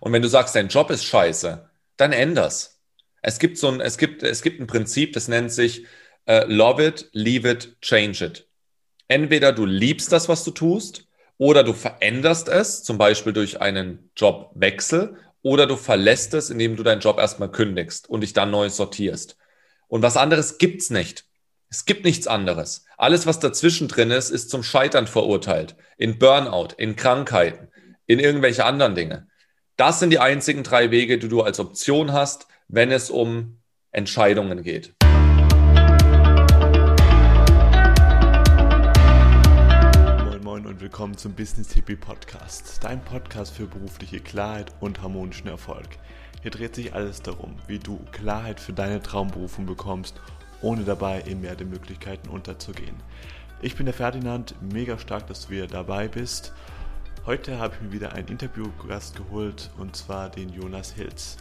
Und wenn du sagst, dein Job ist scheiße, dann änder's. Es gibt so ein, es gibt, es gibt ein Prinzip, das nennt sich äh, Love it, leave it, change it. Entweder du liebst das, was du tust, oder du veränderst es, zum Beispiel durch einen Jobwechsel, oder du verlässt es, indem du deinen Job erstmal kündigst und dich dann neu sortierst. Und was anderes gibt's nicht. Es gibt nichts anderes. Alles, was dazwischen drin ist, ist zum Scheitern verurteilt. In Burnout, in Krankheiten, in irgendwelche anderen Dinge. Das sind die einzigen drei Wege, die du als Option hast, wenn es um Entscheidungen geht. Moin Moin und willkommen zum Business Hippie Podcast, dein Podcast für berufliche Klarheit und harmonischen Erfolg. Hier dreht sich alles darum, wie du Klarheit für deine Traumberufung bekommst ohne dabei im Meer der Möglichkeiten unterzugehen. Ich bin der Ferdinand, mega stark, dass du wieder dabei bist. Heute habe ich mir wieder einen Interviewgast geholt und zwar den Jonas Hilz.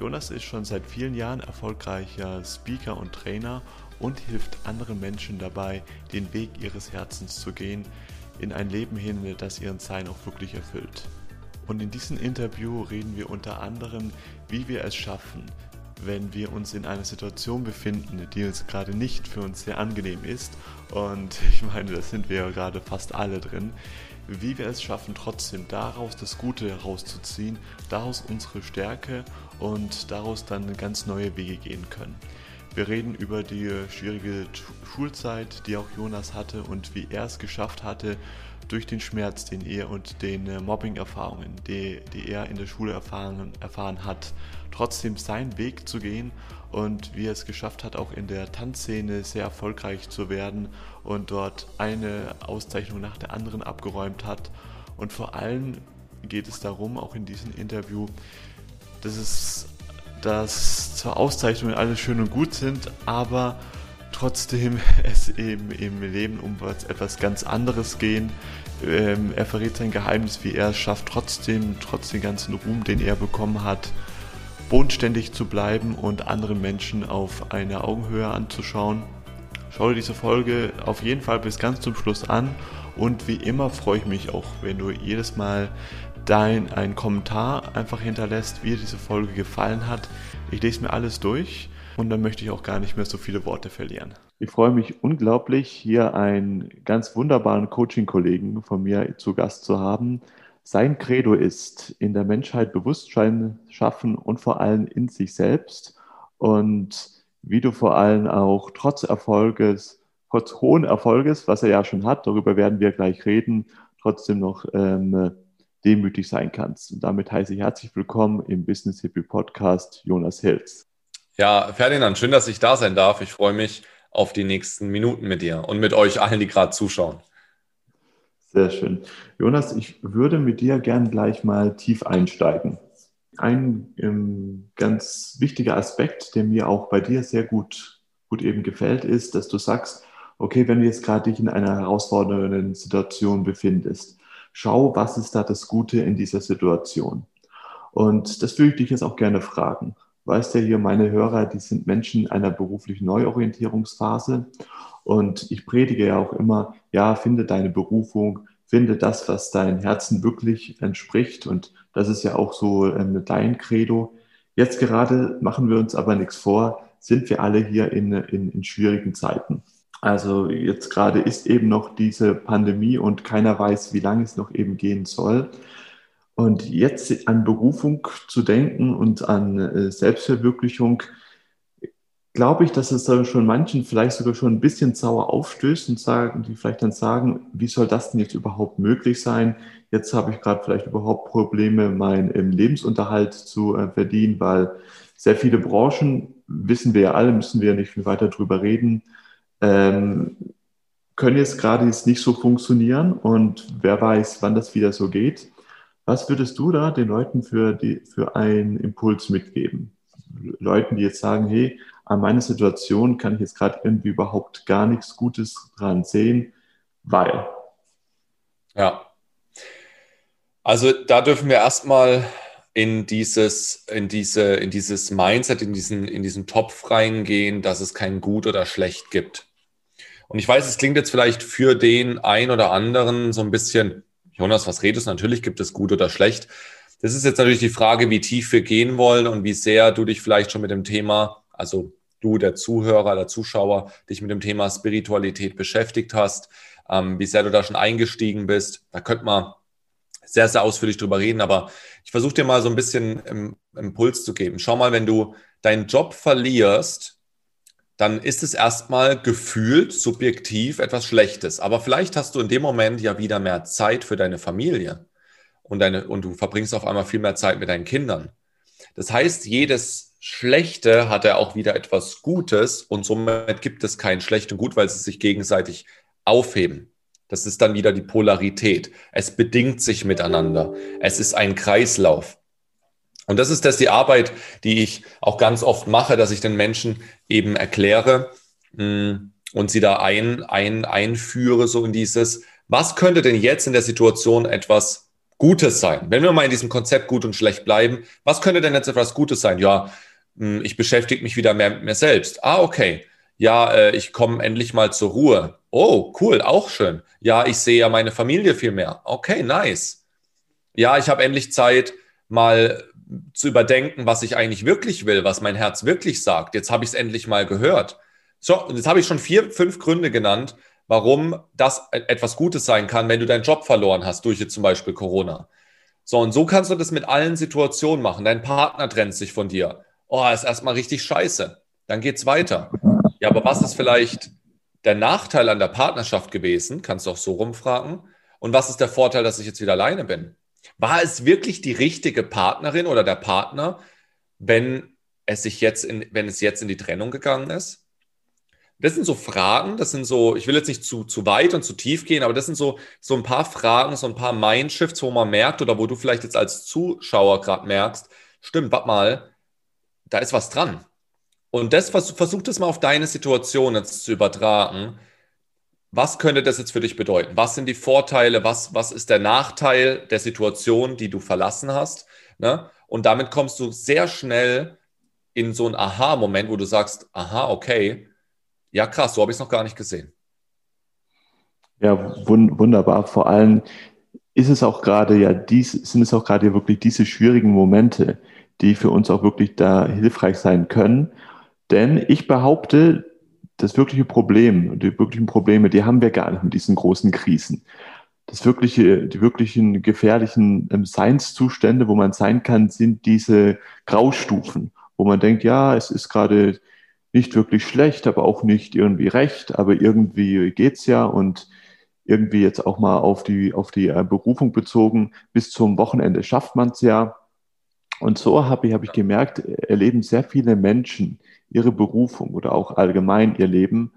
Jonas ist schon seit vielen Jahren erfolgreicher Speaker und Trainer und hilft anderen Menschen dabei, den Weg ihres Herzens zu gehen, in ein Leben hin, das ihren Sein auch wirklich erfüllt. Und in diesem Interview reden wir unter anderem, wie wir es schaffen, wenn wir uns in einer Situation befinden, die uns gerade nicht für uns sehr angenehm ist. Und ich meine, da sind wir ja gerade fast alle drin. Wie wir es schaffen, trotzdem daraus das Gute herauszuziehen, daraus unsere Stärke und daraus dann ganz neue Wege gehen können. Wir reden über die schwierige Schulzeit, die auch Jonas hatte und wie er es geschafft hatte, durch den Schmerz, den er und den äh, Mobbing-Erfahrungen, die, die er in der Schule erfahren, erfahren hat, trotzdem seinen Weg zu gehen und wie er es geschafft hat, auch in der Tanzszene sehr erfolgreich zu werden und dort eine Auszeichnung nach der anderen abgeräumt hat. Und vor allem geht es darum, auch in diesem Interview, dass es dass zwar Auszeichnungen alles schön und gut sind, aber trotzdem es eben im Leben um etwas ganz anderes gehen. Ähm, er verrät sein Geheimnis, wie er es schafft, trotzdem, trotz dem ganzen Ruhm, den er bekommen hat, bodenständig zu bleiben und anderen Menschen auf eine Augenhöhe anzuschauen. Schau dir diese Folge auf jeden Fall bis ganz zum Schluss an und wie immer freue ich mich auch, wenn du jedes Mal dein einen Kommentar einfach hinterlässt, wie dir diese Folge gefallen hat. Ich lese mir alles durch und dann möchte ich auch gar nicht mehr so viele Worte verlieren. Ich freue mich unglaublich, hier einen ganz wunderbaren Coaching-Kollegen von mir zu Gast zu haben. Sein Credo ist, in der Menschheit Bewusstsein schaffen und vor allem in sich selbst. Und wie du vor allem auch trotz Erfolges, trotz hohen Erfolges, was er ja schon hat, darüber werden wir gleich reden, trotzdem noch ähm, demütig sein kannst. Und damit heiße ich herzlich willkommen im Business Hippie Podcast Jonas Hills. Ja, Ferdinand, schön, dass ich da sein darf. Ich freue mich auf die nächsten Minuten mit dir und mit euch allen, die gerade zuschauen. Sehr schön. Jonas, ich würde mit dir gern gleich mal tief einsteigen. Ein ähm, ganz wichtiger Aspekt, der mir auch bei dir sehr gut, gut eben gefällt, ist, dass du sagst, okay, wenn du jetzt gerade dich in einer herausfordernden Situation befindest, schau, was ist da das Gute in dieser Situation? Und das würde ich dich jetzt auch gerne fragen weißt ja hier, meine Hörer, die sind Menschen einer beruflichen Neuorientierungsphase. Und ich predige ja auch immer, ja, finde deine Berufung, finde das, was dein Herzen wirklich entspricht. Und das ist ja auch so ähm, dein Credo. Jetzt gerade machen wir uns aber nichts vor, sind wir alle hier in, in, in schwierigen Zeiten. Also jetzt gerade ist eben noch diese Pandemie und keiner weiß, wie lange es noch eben gehen soll. Und jetzt an Berufung zu denken und an äh, Selbstverwirklichung, glaube ich, dass es dann schon manchen vielleicht sogar schon ein bisschen sauer aufstößt und sagen, die vielleicht dann sagen, wie soll das denn jetzt überhaupt möglich sein? Jetzt habe ich gerade vielleicht überhaupt Probleme, meinen ähm, Lebensunterhalt zu äh, verdienen, weil sehr viele Branchen, wissen wir ja alle, müssen wir ja nicht viel weiter drüber reden, ähm, können jetzt gerade jetzt nicht so funktionieren und wer weiß, wann das wieder so geht. Was würdest du da den Leuten für, die, für einen Impuls mitgeben? Leuten, die jetzt sagen, hey, an meiner Situation kann ich jetzt gerade irgendwie überhaupt gar nichts Gutes dran sehen, weil. Ja. Also da dürfen wir erstmal in dieses, in diese, in dieses Mindset, in diesen, in diesen Topf reingehen, dass es kein Gut oder Schlecht gibt. Und ich weiß, es klingt jetzt vielleicht für den ein oder anderen so ein bisschen Jonas, was redest du? Natürlich gibt es gut oder schlecht. Das ist jetzt natürlich die Frage, wie tief wir gehen wollen und wie sehr du dich vielleicht schon mit dem Thema, also du, der Zuhörer, der Zuschauer, dich mit dem Thema Spiritualität beschäftigt hast, ähm, wie sehr du da schon eingestiegen bist. Da könnte man sehr, sehr ausführlich drüber reden, aber ich versuche dir mal so ein bisschen im, Impuls zu geben. Schau mal, wenn du deinen Job verlierst, dann ist es erstmal gefühlt subjektiv etwas Schlechtes. Aber vielleicht hast du in dem Moment ja wieder mehr Zeit für deine Familie und, deine, und du verbringst auf einmal viel mehr Zeit mit deinen Kindern. Das heißt, jedes Schlechte hat ja auch wieder etwas Gutes und somit gibt es kein Schlecht und Gut, weil sie sich gegenseitig aufheben. Das ist dann wieder die Polarität. Es bedingt sich miteinander. Es ist ein Kreislauf. Und das ist das die Arbeit, die ich auch ganz oft mache, dass ich den Menschen eben erkläre hm, und sie da ein, ein, einführe, so in dieses, was könnte denn jetzt in der Situation etwas Gutes sein? Wenn wir mal in diesem Konzept gut und schlecht bleiben, was könnte denn jetzt etwas Gutes sein? Ja, ich beschäftige mich wieder mehr mit mir selbst. Ah, okay. Ja, äh, ich komme endlich mal zur Ruhe. Oh, cool, auch schön. Ja, ich sehe ja meine Familie viel mehr. Okay, nice. Ja, ich habe endlich Zeit, mal zu überdenken, was ich eigentlich wirklich will, was mein Herz wirklich sagt. Jetzt habe ich es endlich mal gehört. So, und jetzt habe ich schon vier, fünf Gründe genannt, warum das e-, etwas Gutes sein kann, wenn du deinen Job verloren hast, durch jetzt zum Beispiel Corona. So, und so kannst du das mit allen Situationen machen. Dein Partner trennt sich von dir. Oh, ist erstmal richtig scheiße. Dann geht's weiter. Ja, aber was ist vielleicht der Nachteil an der Partnerschaft gewesen? Kannst du auch so rumfragen. Und was ist der Vorteil, dass ich jetzt wieder alleine bin? War es wirklich die richtige Partnerin oder der Partner, wenn es sich jetzt in, wenn es jetzt in die Trennung gegangen ist? Das sind so Fragen, das sind so, ich will jetzt nicht zu, zu weit und zu tief gehen, aber das sind so, so ein paar Fragen, so ein paar Mindshifts, wo man merkt oder wo du vielleicht jetzt als Zuschauer gerade merkst, stimmt, warte mal, da ist was dran. Und das versuch das mal auf deine Situation jetzt zu übertragen was könnte das jetzt für dich bedeuten? Was sind die Vorteile? Was, was ist der Nachteil der Situation, die du verlassen hast? Ne? Und damit kommst du sehr schnell in so einen Aha-Moment, wo du sagst, aha, okay, ja krass, so habe ich es noch gar nicht gesehen. Ja, wund wunderbar. Vor allem ist es auch gerade ja dies, sind es auch gerade wirklich diese schwierigen Momente, die für uns auch wirklich da hilfreich sein können. Denn ich behaupte, das wirkliche Problem, die wirklichen Probleme, die haben wir gar nicht mit diesen großen Krisen. Das wirkliche, die wirklichen gefährlichen ähm, Seinszustände, wo man sein kann, sind diese Graustufen, wo man denkt, ja, es ist gerade nicht wirklich schlecht, aber auch nicht irgendwie recht, aber irgendwie geht's ja und irgendwie jetzt auch mal auf die, auf die äh, Berufung bezogen, bis zum Wochenende schafft man's ja. Und so habe ich, habe ich gemerkt, erleben sehr viele Menschen ihre Berufung oder auch allgemein ihr Leben,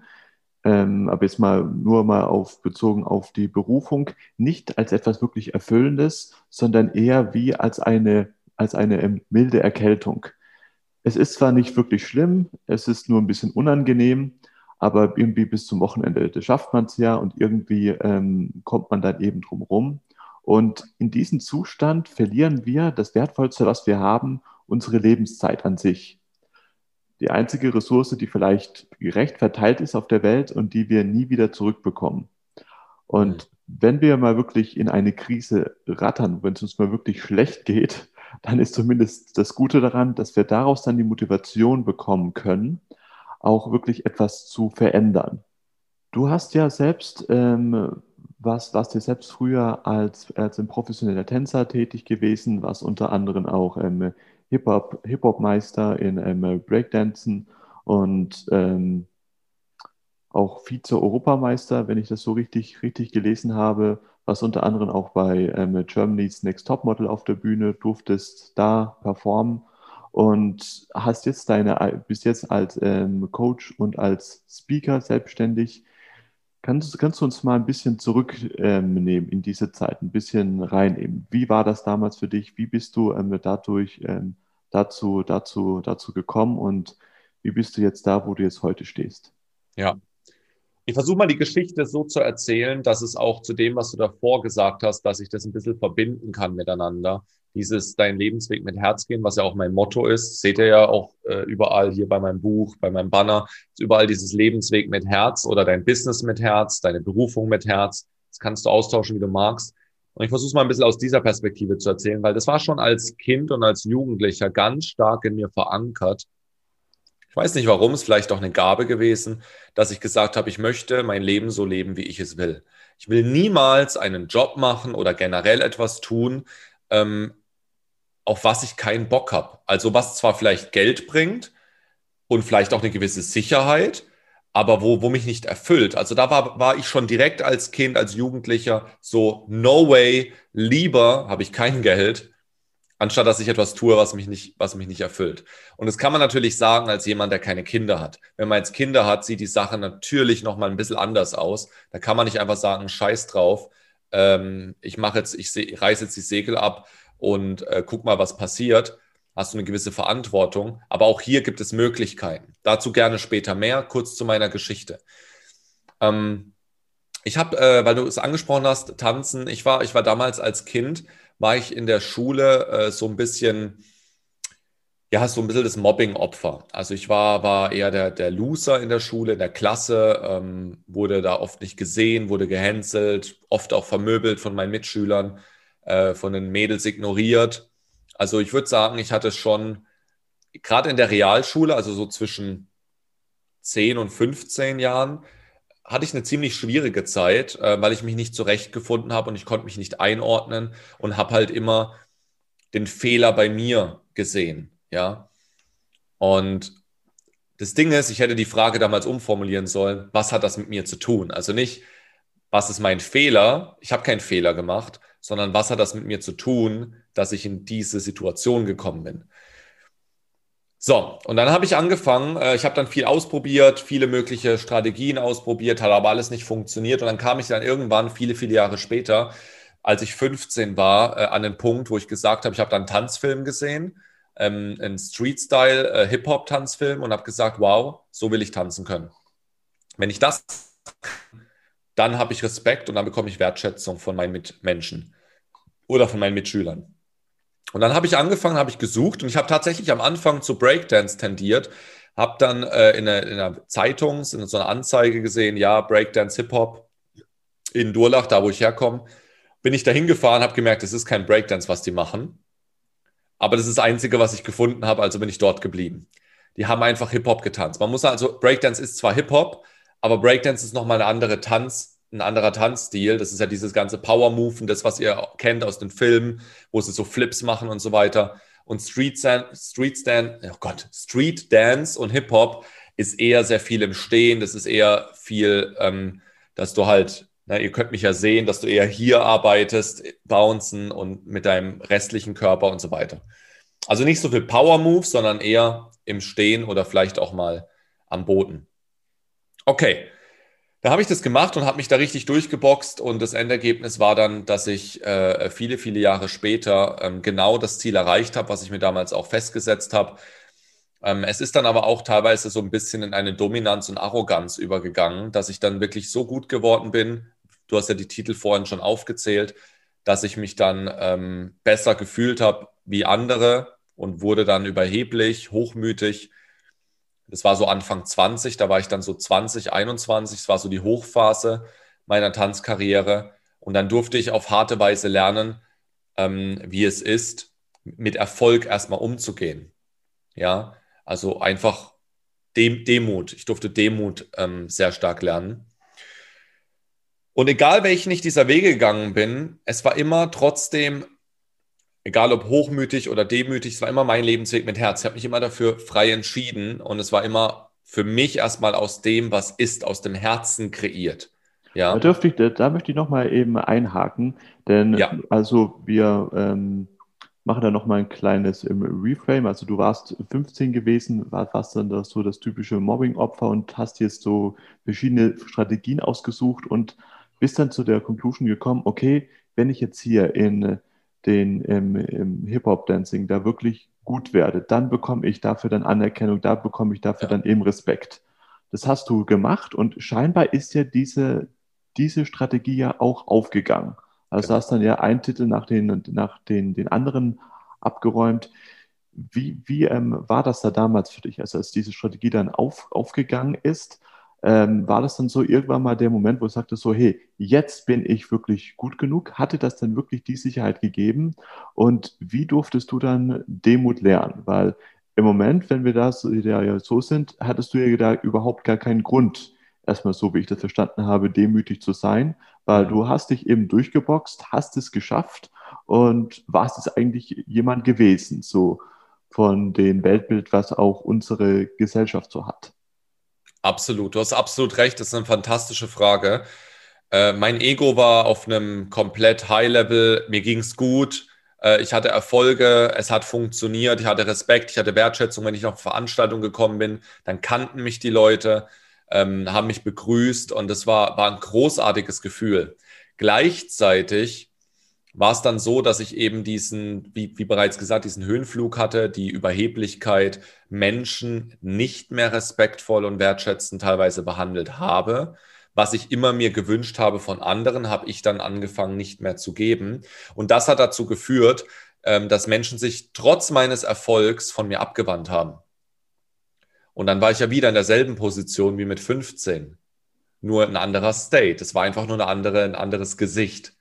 ähm, aber jetzt mal nur mal auf bezogen auf die Berufung, nicht als etwas wirklich Erfüllendes, sondern eher wie als eine, als eine ähm, milde Erkältung. Es ist zwar nicht wirklich schlimm, es ist nur ein bisschen unangenehm, aber irgendwie bis zum Wochenende schafft man es ja und irgendwie ähm, kommt man dann eben drum rum. Und in diesem Zustand verlieren wir das Wertvollste, was wir haben, unsere Lebenszeit an sich die einzige Ressource, die vielleicht gerecht verteilt ist auf der Welt und die wir nie wieder zurückbekommen. Und mhm. wenn wir mal wirklich in eine Krise rattern, wenn es uns mal wirklich schlecht geht, dann ist zumindest das Gute daran, dass wir daraus dann die Motivation bekommen können, auch wirklich etwas zu verändern. Du hast ja selbst, ähm, was, warst dir selbst früher als, als ein professioneller Tänzer tätig gewesen, was unter anderem auch ähm, Hip-Hop, Hip-Hop-Meister in ähm, Breakdancen und ähm, auch Vize-Europameister, wenn ich das so richtig, richtig gelesen habe, was unter anderem auch bei ähm, Germany's Next Topmodel auf der Bühne durftest da performen. Und hast jetzt deine, bis jetzt als ähm, Coach und als Speaker selbstständig Kannst, kannst du uns mal ein bisschen zurücknehmen ähm, in diese Zeit, ein bisschen reinnehmen? Wie war das damals für dich? Wie bist du ähm, dadurch ähm, dazu, dazu, dazu gekommen und wie bist du jetzt da, wo du jetzt heute stehst? Ja, ich versuche mal die Geschichte so zu erzählen, dass es auch zu dem, was du davor gesagt hast, dass ich das ein bisschen verbinden kann miteinander dieses Dein Lebensweg mit Herz gehen, was ja auch mein Motto ist, seht ihr ja auch äh, überall hier bei meinem Buch, bei meinem Banner, überall dieses Lebensweg mit Herz oder dein Business mit Herz, deine Berufung mit Herz. Das kannst du austauschen, wie du magst. Und ich versuche es mal ein bisschen aus dieser Perspektive zu erzählen, weil das war schon als Kind und als Jugendlicher ganz stark in mir verankert. Ich weiß nicht warum, es ist vielleicht auch eine Gabe gewesen, dass ich gesagt habe, ich möchte mein Leben so leben, wie ich es will. Ich will niemals einen Job machen oder generell etwas tun, ähm, auf was ich keinen Bock habe. Also was zwar vielleicht Geld bringt und vielleicht auch eine gewisse Sicherheit, aber wo, wo mich nicht erfüllt. Also da war, war ich schon direkt als Kind, als Jugendlicher so, no way, lieber habe ich kein Geld, anstatt dass ich etwas tue, was mich nicht, was mich nicht erfüllt. Und das kann man natürlich sagen als jemand, der keine Kinder hat. Wenn man jetzt Kinder hat, sieht die Sache natürlich nochmal ein bisschen anders aus. Da kann man nicht einfach sagen, scheiß drauf, ähm, ich mache jetzt, ich reiße jetzt die Segel ab und äh, guck mal, was passiert hast du eine gewisse Verantwortung. Aber auch hier gibt es Möglichkeiten. Dazu gerne später mehr. Kurz zu meiner Geschichte. Ähm, ich habe, äh, weil du es angesprochen hast, tanzen. Ich war, ich war damals als Kind, war ich in der Schule äh, so ein bisschen, ja, so ein bisschen das Mobbing-Opfer. Also ich war, war eher der, der Loser in der Schule, in der Klasse, ähm, wurde da oft nicht gesehen, wurde gehänselt, oft auch vermöbelt von meinen Mitschülern, äh, von den Mädels ignoriert. Also ich würde sagen, ich hatte schon gerade in der Realschule, also so zwischen 10 und 15 Jahren, hatte ich eine ziemlich schwierige Zeit, äh, weil ich mich nicht zurechtgefunden habe und ich konnte mich nicht einordnen und habe halt immer den Fehler bei mir gesehen, ja. Und das Ding ist, ich hätte die Frage damals umformulieren sollen, was hat das mit mir zu tun? Also nicht, was ist mein Fehler? Ich habe keinen Fehler gemacht, sondern was hat das mit mir zu tun, dass ich in diese Situation gekommen bin. So, und dann habe ich angefangen, äh, ich habe dann viel ausprobiert, viele mögliche Strategien ausprobiert, hat aber alles nicht funktioniert. Und dann kam ich dann irgendwann, viele, viele Jahre später, als ich 15 war, äh, an den Punkt, wo ich gesagt habe, ich habe dann einen Tanzfilm gesehen, ähm, einen Street-Style äh, und habe gesagt, wow, so will ich tanzen können. Wenn ich das, dann habe ich Respekt und dann bekomme ich Wertschätzung von meinen Mitmenschen oder von meinen Mitschülern. Und dann habe ich angefangen, habe ich gesucht und ich habe tatsächlich am Anfang zu Breakdance tendiert, habe dann äh, in, einer, in einer Zeitung, in so einer Anzeige gesehen, ja, Breakdance Hip-Hop in Durlach, da wo ich herkomme. Bin ich da hingefahren, habe gemerkt, es ist kein Breakdance, was die machen. Aber das ist das Einzige, was ich gefunden habe, also bin ich dort geblieben. Die haben einfach Hip-Hop getanzt. Man muss also, Breakdance ist zwar Hip-Hop, aber Breakdance ist nochmal eine andere Tanz- ein anderer Tanzstil. Das ist ja dieses ganze Power-Move das, was ihr kennt aus den Filmen, wo sie so Flips machen und so weiter. Und Street, Street Stand, oh Gott, Street Dance und Hip-Hop ist eher sehr viel im Stehen. Das ist eher viel, ähm, dass du halt, na, ihr könnt mich ja sehen, dass du eher hier arbeitest, bouncen und mit deinem restlichen Körper und so weiter. Also nicht so viel Power-Move, sondern eher im Stehen oder vielleicht auch mal am Boden. Okay, da habe ich das gemacht und habe mich da richtig durchgeboxt und das Endergebnis war dann, dass ich äh, viele, viele Jahre später ähm, genau das Ziel erreicht habe, was ich mir damals auch festgesetzt habe. Ähm, es ist dann aber auch teilweise so ein bisschen in eine Dominanz und Arroganz übergegangen, dass ich dann wirklich so gut geworden bin. Du hast ja die Titel vorhin schon aufgezählt, dass ich mich dann ähm, besser gefühlt habe wie andere und wurde dann überheblich, hochmütig das war so Anfang 20, da war ich dann so 20, 21, das war so die Hochphase meiner Tanzkarriere. Und dann durfte ich auf harte Weise lernen, ähm, wie es ist, mit Erfolg erstmal umzugehen. Ja, also einfach Dem Demut. Ich durfte Demut ähm, sehr stark lernen. Und egal welchen ich dieser Wege gegangen bin, es war immer trotzdem egal ob hochmütig oder demütig, es war immer mein Lebensweg mit Herz. Ich habe mich immer dafür frei entschieden und es war immer für mich erstmal aus dem, was ist, aus dem Herzen kreiert. Ja. Da, dürfte ich, da möchte ich nochmal eben einhaken, denn ja. also wir ähm, machen da nochmal ein kleines ähm, Reframe. Also du warst 15 gewesen, warst dann das, so das typische Mobbing-Opfer und hast jetzt so verschiedene Strategien ausgesucht und bist dann zu der Conclusion gekommen, okay, wenn ich jetzt hier in den im, im Hip-Hop-Dancing da wirklich gut werde, dann bekomme ich dafür dann Anerkennung, da bekomme ich dafür ja. dann eben Respekt. Das hast du gemacht und scheinbar ist ja diese, diese Strategie ja auch aufgegangen. Also genau. hast dann ja einen Titel nach den, nach den, den anderen abgeräumt. Wie, wie ähm, war das da damals für dich, also als diese Strategie dann auf, aufgegangen ist? Ähm, war das dann so irgendwann mal der Moment, wo du sagtest so, hey, jetzt bin ich wirklich gut genug? Hatte das dann wirklich die Sicherheit gegeben? Und wie durftest du dann Demut lernen? Weil im Moment, wenn wir da so sind, hattest du ja da überhaupt gar keinen Grund, erstmal so, wie ich das verstanden habe, demütig zu sein, weil du hast dich eben durchgeboxt, hast es geschafft und warst es eigentlich jemand gewesen, so von dem Weltbild, was auch unsere Gesellschaft so hat. Absolut, du hast absolut recht, das ist eine fantastische Frage. Äh, mein Ego war auf einem komplett High-Level, mir ging es gut, äh, ich hatte Erfolge, es hat funktioniert, ich hatte Respekt, ich hatte Wertschätzung, wenn ich auf Veranstaltungen gekommen bin, dann kannten mich die Leute, ähm, haben mich begrüßt und das war, war ein großartiges Gefühl. Gleichzeitig war es dann so, dass ich eben diesen, wie, wie bereits gesagt, diesen Höhenflug hatte, die Überheblichkeit, Menschen nicht mehr respektvoll und wertschätzend teilweise behandelt habe. Was ich immer mir gewünscht habe von anderen, habe ich dann angefangen nicht mehr zu geben. Und das hat dazu geführt, ähm, dass Menschen sich trotz meines Erfolgs von mir abgewandt haben. Und dann war ich ja wieder in derselben Position wie mit 15. Nur ein anderer State. Es war einfach nur eine andere, ein anderes Gesicht.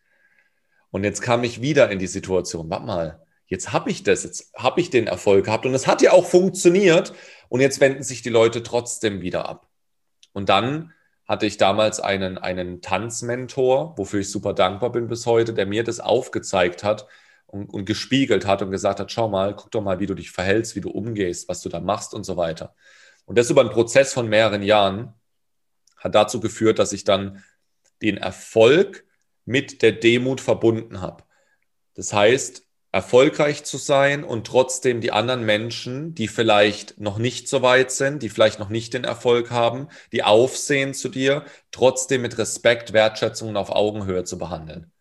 Und jetzt kam ich wieder in die Situation, warte mal, jetzt habe ich das, jetzt habe ich den Erfolg gehabt und es hat ja auch funktioniert und jetzt wenden sich die Leute trotzdem wieder ab. Und dann hatte ich damals einen, einen Tanzmentor, wofür ich super dankbar bin bis heute, der mir das aufgezeigt hat und, und gespiegelt hat und gesagt hat, schau mal, guck doch mal, wie du dich verhältst, wie du umgehst, was du da machst und so weiter. Und das über einen Prozess von mehreren Jahren hat dazu geführt, dass ich dann den Erfolg mit der Demut verbunden habe. Das heißt, erfolgreich zu sein und trotzdem die anderen Menschen, die vielleicht noch nicht so weit sind, die vielleicht noch nicht den Erfolg haben, die aufsehen zu dir, trotzdem mit Respekt, Wertschätzung und auf Augenhöhe zu behandeln.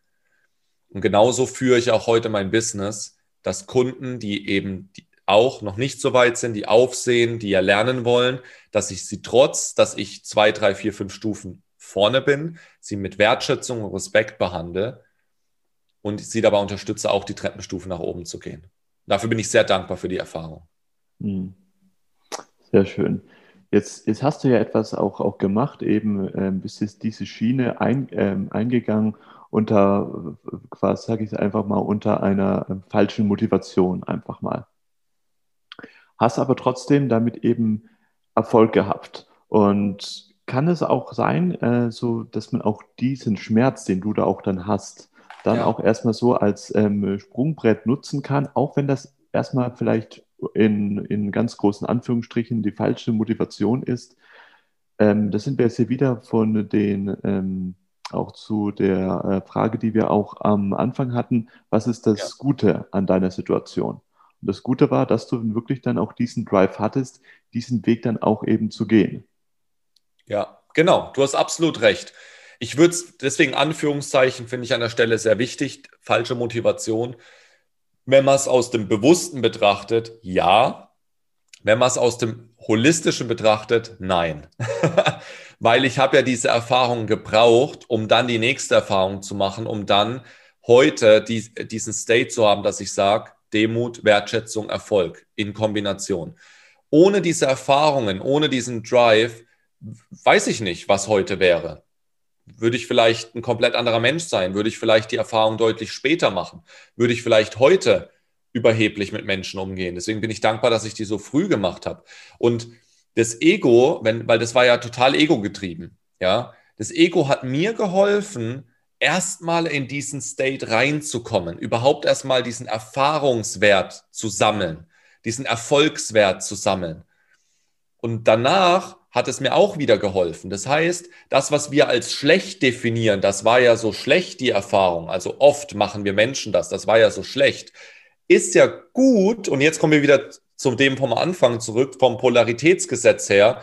Und genauso führe ich auch heute mein Business, dass Kunden, die eben auch noch nicht so weit sind, die aufsehen, die ja lernen wollen, dass ich sie trotz, dass ich zwei, drei, vier, fünf Stufen vorne bin, sie mit Wertschätzung und Respekt behandle und sie dabei unterstütze, auch die Treppenstufe nach oben zu gehen. Dafür bin ich sehr dankbar für die Erfahrung. Hm. Sehr schön. Jetzt, jetzt hast du ja etwas auch, auch gemacht, eben äh, bist jetzt diese Schiene ein, äh, eingegangen unter, quasi sage ich es einfach mal, unter einer äh, falschen Motivation einfach mal. Hast aber trotzdem damit eben Erfolg gehabt. Und kann es auch sein, äh, so dass man auch diesen Schmerz, den du da auch dann hast, dann ja. auch erstmal so als ähm, Sprungbrett nutzen kann, auch wenn das erstmal vielleicht in, in ganz großen Anführungsstrichen die falsche Motivation ist. Ähm, das sind wir jetzt hier wieder von den, ähm, auch zu der äh, Frage, die wir auch am Anfang hatten, was ist das ja. Gute an deiner Situation? Und das Gute war, dass du wirklich dann auch diesen Drive hattest, diesen Weg dann auch eben zu gehen. Ja, genau. Du hast absolut recht. Ich würde es deswegen Anführungszeichen finde ich an der Stelle sehr wichtig. Falsche Motivation. Wenn man es aus dem Bewussten betrachtet, ja. Wenn man es aus dem Holistischen betrachtet, nein. Weil ich habe ja diese Erfahrung gebraucht, um dann die nächste Erfahrung zu machen, um dann heute die, diesen State zu haben, dass ich sage, Demut, Wertschätzung, Erfolg in Kombination. Ohne diese Erfahrungen, ohne diesen Drive, weiß ich nicht, was heute wäre. Würde ich vielleicht ein komplett anderer Mensch sein? Würde ich vielleicht die Erfahrung deutlich später machen? Würde ich vielleicht heute überheblich mit Menschen umgehen? Deswegen bin ich dankbar, dass ich die so früh gemacht habe. Und das Ego, wenn, weil das war ja total ego-getrieben, ja, das Ego hat mir geholfen, erstmal in diesen State reinzukommen, überhaupt erstmal diesen Erfahrungswert zu sammeln, diesen Erfolgswert zu sammeln. Und danach hat es mir auch wieder geholfen. Das heißt, das, was wir als schlecht definieren, das war ja so schlecht, die Erfahrung. Also oft machen wir Menschen das, das war ja so schlecht. Ist ja gut, und jetzt kommen wir wieder zu dem vom Anfang zurück, vom Polaritätsgesetz her,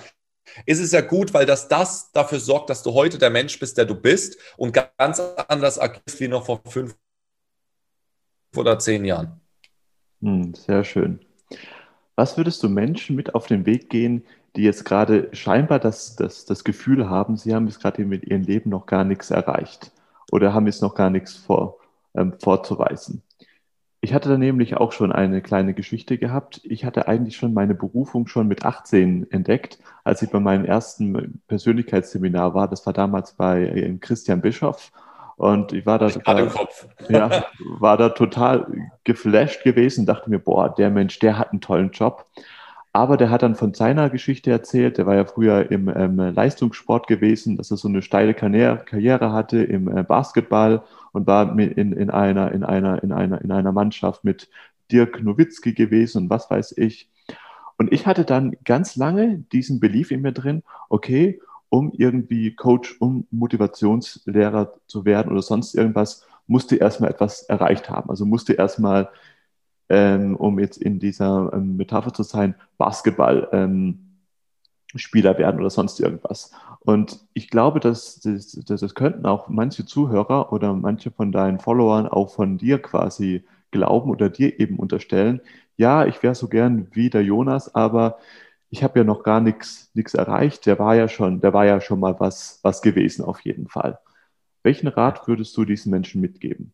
ist es ja gut, weil das, das dafür sorgt, dass du heute der Mensch bist, der du bist und ganz anders agierst wie noch vor fünf oder zehn Jahren. Hm, sehr schön. Was würdest du Menschen mit auf den Weg gehen, die jetzt gerade scheinbar das, das, das Gefühl haben, sie haben jetzt gerade mit ihrem Leben noch gar nichts erreicht oder haben jetzt noch gar nichts vor, ähm, vorzuweisen. Ich hatte da nämlich auch schon eine kleine Geschichte gehabt. Ich hatte eigentlich schon meine Berufung schon mit 18 entdeckt, als ich bei meinem ersten Persönlichkeitsseminar war. Das war damals bei äh, Christian Bischoff. Und ich war da, total, ja, war da total geflasht gewesen, dachte mir, boah, der Mensch, der hat einen tollen Job. Aber der hat dann von seiner Geschichte erzählt. Der war ja früher im ähm, Leistungssport gewesen, dass er so eine steile Karriere hatte im äh, Basketball und war in, in, einer, in, einer, in, einer, in einer Mannschaft mit Dirk Nowitzki gewesen und was weiß ich. Und ich hatte dann ganz lange diesen Belief in mir drin, okay, um irgendwie Coach, um Motivationslehrer zu werden oder sonst irgendwas, musste erstmal etwas erreicht haben. Also musste erstmal, ähm, um jetzt in dieser ähm, Metapher zu sein, Basketball. Ähm, werden oder sonst irgendwas. Und ich glaube, dass das, dass das könnten auch manche Zuhörer oder manche von deinen Followern auch von dir quasi glauben oder dir eben unterstellen, ja, ich wäre so gern wie der Jonas, aber ich habe ja noch gar nichts erreicht. Der war ja schon, der war ja schon mal was, was gewesen auf jeden Fall. Welchen Rat würdest du diesen Menschen mitgeben?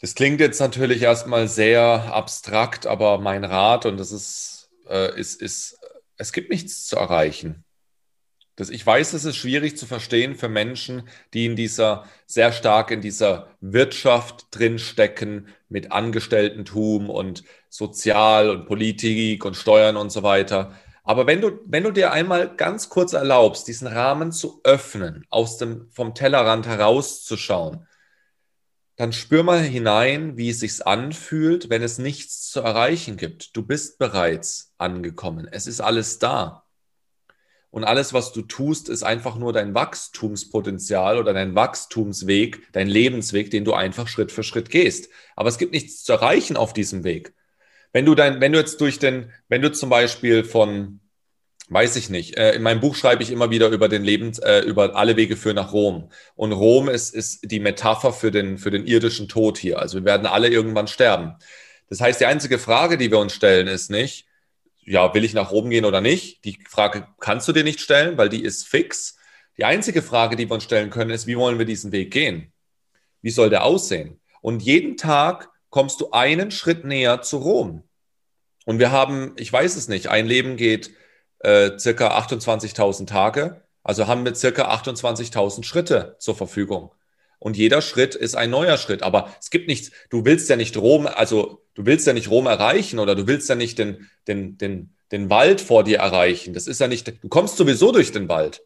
Das klingt jetzt natürlich erstmal sehr abstrakt, aber mein Rat, und das ist, äh, ist, ist es gibt nichts zu erreichen. Das, ich weiß, es ist schwierig zu verstehen für Menschen, die in dieser, sehr stark in dieser Wirtschaft drinstecken mit Angestelltentum und Sozial und Politik und Steuern und so weiter. Aber wenn du, wenn du dir einmal ganz kurz erlaubst, diesen Rahmen zu öffnen, aus dem, vom Tellerrand herauszuschauen, dann spür mal hinein, wie es sich anfühlt, wenn es nichts zu erreichen gibt. Du bist bereits angekommen. Es ist alles da. Und alles, was du tust, ist einfach nur dein Wachstumspotenzial oder dein Wachstumsweg, dein Lebensweg, den du einfach Schritt für Schritt gehst. Aber es gibt nichts zu erreichen auf diesem Weg. Wenn du dein, wenn du jetzt durch den, wenn du zum Beispiel von Weiß ich nicht. Äh, in meinem Buch schreibe ich immer wieder über den Lebens, äh, über alle Wege führen nach Rom. Und Rom ist, ist die Metapher für den, für den irdischen Tod hier. Also wir werden alle irgendwann sterben. Das heißt, die einzige Frage, die wir uns stellen, ist nicht, ja, will ich nach Rom gehen oder nicht? Die Frage kannst du dir nicht stellen, weil die ist fix. Die einzige Frage, die wir uns stellen können, ist, wie wollen wir diesen Weg gehen? Wie soll der aussehen? Und jeden Tag kommst du einen Schritt näher zu Rom. Und wir haben, ich weiß es nicht, ein Leben geht äh, circa 28.000 Tage. Also haben wir circa 28.000 Schritte zur Verfügung. Und jeder Schritt ist ein neuer Schritt. Aber es gibt nichts, du willst ja nicht Rom, also du willst ja nicht Rom erreichen oder du willst ja nicht den, den, den, den Wald vor dir erreichen. Das ist ja nicht, du kommst sowieso durch den Wald.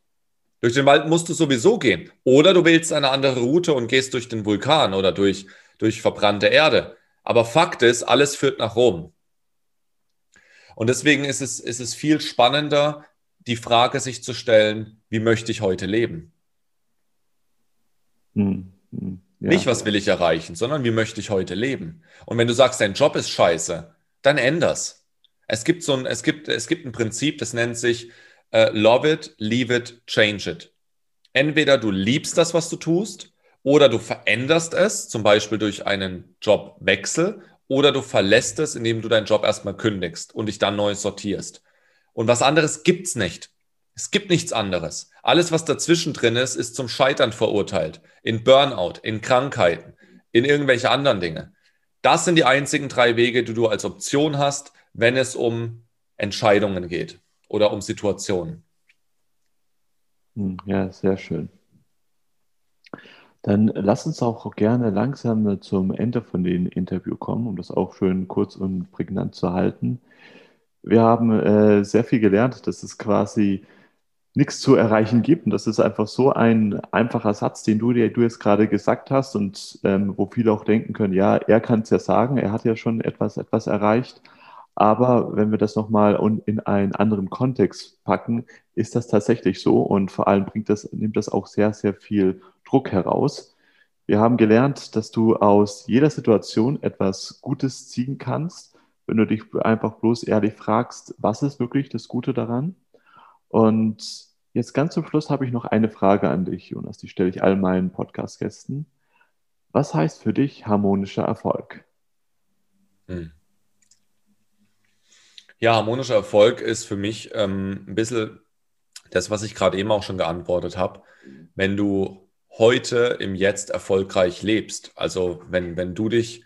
Durch den Wald musst du sowieso gehen. Oder du wählst eine andere Route und gehst durch den Vulkan oder durch, durch verbrannte Erde. Aber Fakt ist, alles führt nach Rom. Und deswegen ist es, ist es viel spannender, die Frage sich zu stellen, wie möchte ich heute leben? Hm, hm, ja. Nicht, was will ich erreichen, sondern wie möchte ich heute leben? Und wenn du sagst, dein Job ist scheiße, dann änders. Es gibt so ein, es gibt, es gibt ein Prinzip, das nennt sich uh, Love it, leave it, change it. Entweder du liebst das, was du tust, oder du veränderst es, zum Beispiel durch einen Jobwechsel, oder du verlässt es, indem du deinen Job erstmal kündigst und dich dann neu sortierst. Und was anderes gibt's nicht. Es gibt nichts anderes. Alles, was dazwischen drin ist, ist zum Scheitern verurteilt. In Burnout, in Krankheiten, in irgendwelche anderen Dinge. Das sind die einzigen drei Wege, die du als Option hast, wenn es um Entscheidungen geht oder um Situationen. Hm, ja, sehr schön. Dann lass uns auch gerne langsam zum Ende von dem Interview kommen, um das auch schön kurz und prägnant zu halten. Wir haben äh, sehr viel gelernt, dass es quasi nichts zu erreichen gibt. Und das ist einfach so ein einfacher Satz, den du, dir, du jetzt gerade gesagt hast und ähm, wo viele auch denken können, ja, er kann es ja sagen, er hat ja schon etwas, etwas erreicht. Aber wenn wir das nochmal in einen anderen Kontext packen, ist das tatsächlich so und vor allem bringt das, nimmt das auch sehr, sehr viel Druck heraus. Wir haben gelernt, dass du aus jeder Situation etwas Gutes ziehen kannst, wenn du dich einfach bloß ehrlich fragst, was ist wirklich das Gute daran? Und jetzt ganz zum Schluss habe ich noch eine Frage an dich, Jonas, die stelle ich all meinen Podcast-Gästen. Was heißt für dich harmonischer Erfolg? Hm. Ja, harmonischer Erfolg ist für mich ähm, ein bisschen das, was ich gerade eben auch schon geantwortet habe. Wenn du heute im Jetzt erfolgreich lebst. Also wenn, wenn du dich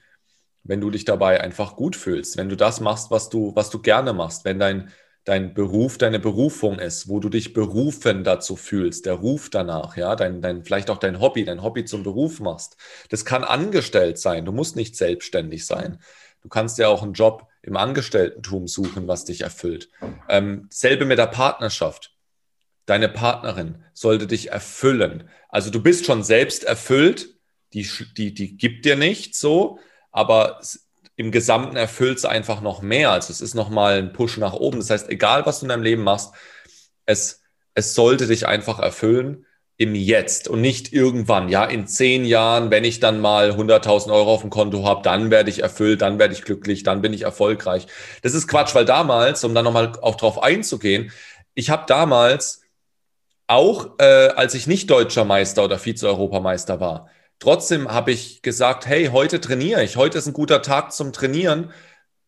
wenn du dich dabei einfach gut fühlst, wenn du das machst, was du, was du gerne machst, wenn dein, dein Beruf deine Berufung ist, wo du dich berufen dazu fühlst, der Ruf danach, ja, dein, dein, vielleicht auch dein Hobby, dein Hobby zum Beruf machst. Das kann angestellt sein, du musst nicht selbstständig sein. Du kannst ja auch einen Job im Angestellten-Tum suchen, was dich erfüllt. Ähm, selbe mit der Partnerschaft. Deine Partnerin sollte dich erfüllen. Also du bist schon selbst erfüllt, die, die, die gibt dir nichts so, aber im Gesamten erfüllt es einfach noch mehr. Also es ist nochmal ein Push nach oben. Das heißt, egal was du in deinem Leben machst, es, es sollte dich einfach erfüllen im Jetzt und nicht irgendwann. Ja, in zehn Jahren, wenn ich dann mal 100.000 Euro auf dem Konto habe, dann werde ich erfüllt, dann werde ich glücklich, dann bin ich erfolgreich. Das ist Quatsch, weil damals, um dann nochmal auch drauf einzugehen, ich habe damals auch, äh, als ich nicht deutscher Meister oder Vize-Europameister war, Trotzdem habe ich gesagt, hey, heute trainiere ich, heute ist ein guter Tag zum Trainieren.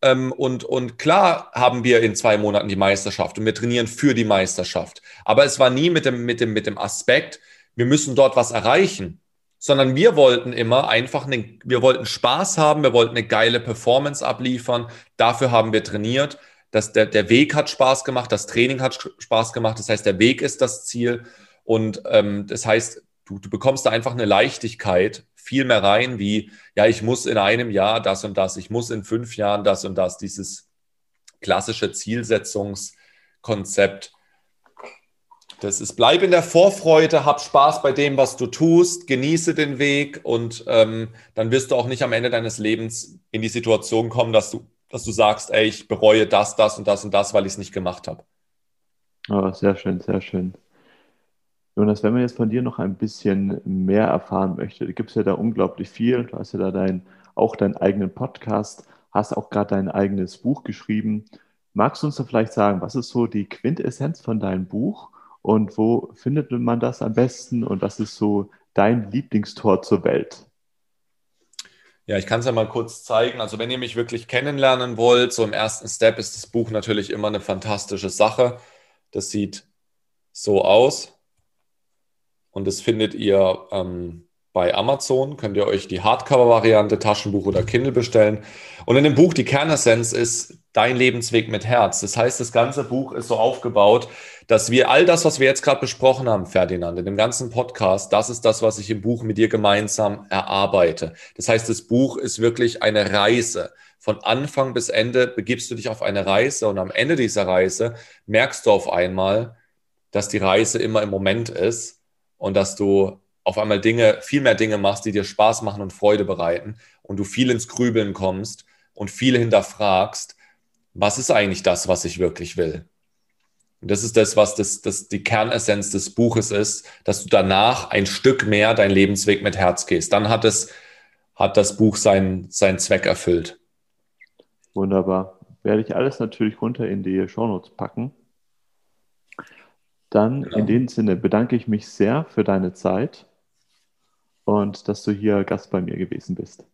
Ähm, und, und klar haben wir in zwei Monaten die Meisterschaft und wir trainieren für die Meisterschaft. Aber es war nie mit dem, mit dem, mit dem Aspekt, wir müssen dort was erreichen, sondern wir wollten immer einfach, eine, wir wollten Spaß haben, wir wollten eine geile Performance abliefern. Dafür haben wir trainiert. Das, der, der Weg hat Spaß gemacht, das Training hat Spaß gemacht. Das heißt, der Weg ist das Ziel. Und ähm, das heißt, du, du bekommst da einfach eine Leichtigkeit viel mehr rein, wie, ja, ich muss in einem Jahr das und das, ich muss in fünf Jahren das und das, dieses klassische Zielsetzungskonzept. Das ist, bleib in der Vorfreude, hab Spaß bei dem, was du tust, genieße den Weg und ähm, dann wirst du auch nicht am Ende deines Lebens in die Situation kommen, dass du, dass du sagst, ey, ich bereue das, das und das und das, weil ich es nicht gemacht habe. Oh, sehr schön, sehr schön. Jonas, wenn man jetzt von dir noch ein bisschen mehr erfahren möchte, gibt es ja da unglaublich viel. Du hast ja da dein, auch deinen eigenen Podcast, hast auch gerade dein eigenes Buch geschrieben. Magst du uns da vielleicht sagen, was ist so die Quintessenz von deinem Buch und wo findet man das am besten und was ist so dein Lieblingstor zur Welt? Ja, ich kann es ja mal kurz zeigen. Also wenn ihr mich wirklich kennenlernen wollt, so im ersten Step ist das Buch natürlich immer eine fantastische Sache. Das sieht so aus. Und das findet ihr ähm, bei Amazon. Könnt ihr euch die Hardcover-Variante, Taschenbuch oder Kindle bestellen. Und in dem Buch, die Kernessenz, ist dein Lebensweg mit Herz. Das heißt, das ganze Buch ist so aufgebaut, dass wir all das, was wir jetzt gerade besprochen haben, Ferdinand, in dem ganzen Podcast, das ist das, was ich im Buch mit dir gemeinsam erarbeite. Das heißt, das Buch ist wirklich eine Reise. Von Anfang bis Ende begibst du dich auf eine Reise und am Ende dieser Reise merkst du auf einmal, dass die Reise immer im Moment ist und dass du auf einmal Dinge, viel mehr Dinge machst, die dir Spaß machen und Freude bereiten und du viel ins Grübeln kommst und viel hinterfragst, was ist eigentlich das, was ich wirklich will? Und das ist das, was das, das die Kernessenz des Buches ist, dass du danach ein Stück mehr deinen Lebensweg mit Herz gehst. Dann hat es, hat das Buch seinen, seinen Zweck erfüllt. Wunderbar. Werde ich alles natürlich runter in die Shownotes packen. Dann genau. in dem Sinne bedanke ich mich sehr für deine Zeit und dass du hier Gast bei mir gewesen bist.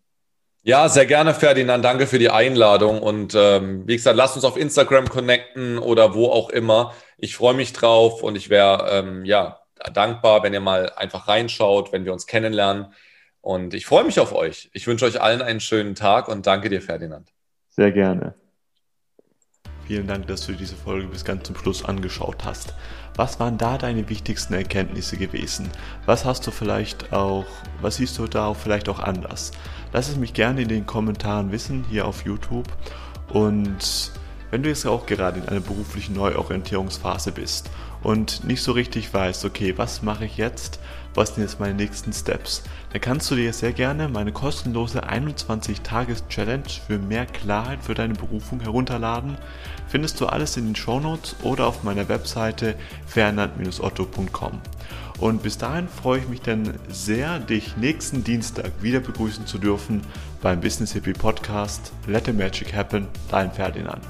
Ja, sehr gerne, Ferdinand. Danke für die Einladung. Und ähm, wie gesagt, lass uns auf Instagram connecten oder wo auch immer. Ich freue mich drauf und ich wäre ähm, ja dankbar, wenn ihr mal einfach reinschaut, wenn wir uns kennenlernen. Und ich freue mich auf euch. Ich wünsche euch allen einen schönen Tag und danke dir, Ferdinand. Sehr gerne. Vielen Dank, dass du diese Folge bis ganz zum Schluss angeschaut hast. Was waren da deine wichtigsten Erkenntnisse gewesen? Was hast du vielleicht auch, was siehst du da auch vielleicht auch anders? Lass es mich gerne in den Kommentaren wissen, hier auf YouTube. Und wenn du jetzt auch gerade in einer beruflichen Neuorientierungsphase bist und nicht so richtig weißt, okay, was mache ich jetzt? Was sind jetzt meine nächsten Steps, dann kannst du dir sehr gerne meine kostenlose 21-Tages-Challenge für mehr Klarheit für deine Berufung herunterladen. Findest du alles in den Show Notes oder auf meiner Webseite fernand-otto.com. Und bis dahin freue ich mich dann sehr, dich nächsten Dienstag wieder begrüßen zu dürfen beim Business Hippie Podcast Let the Magic Happen, dein Ferdinand.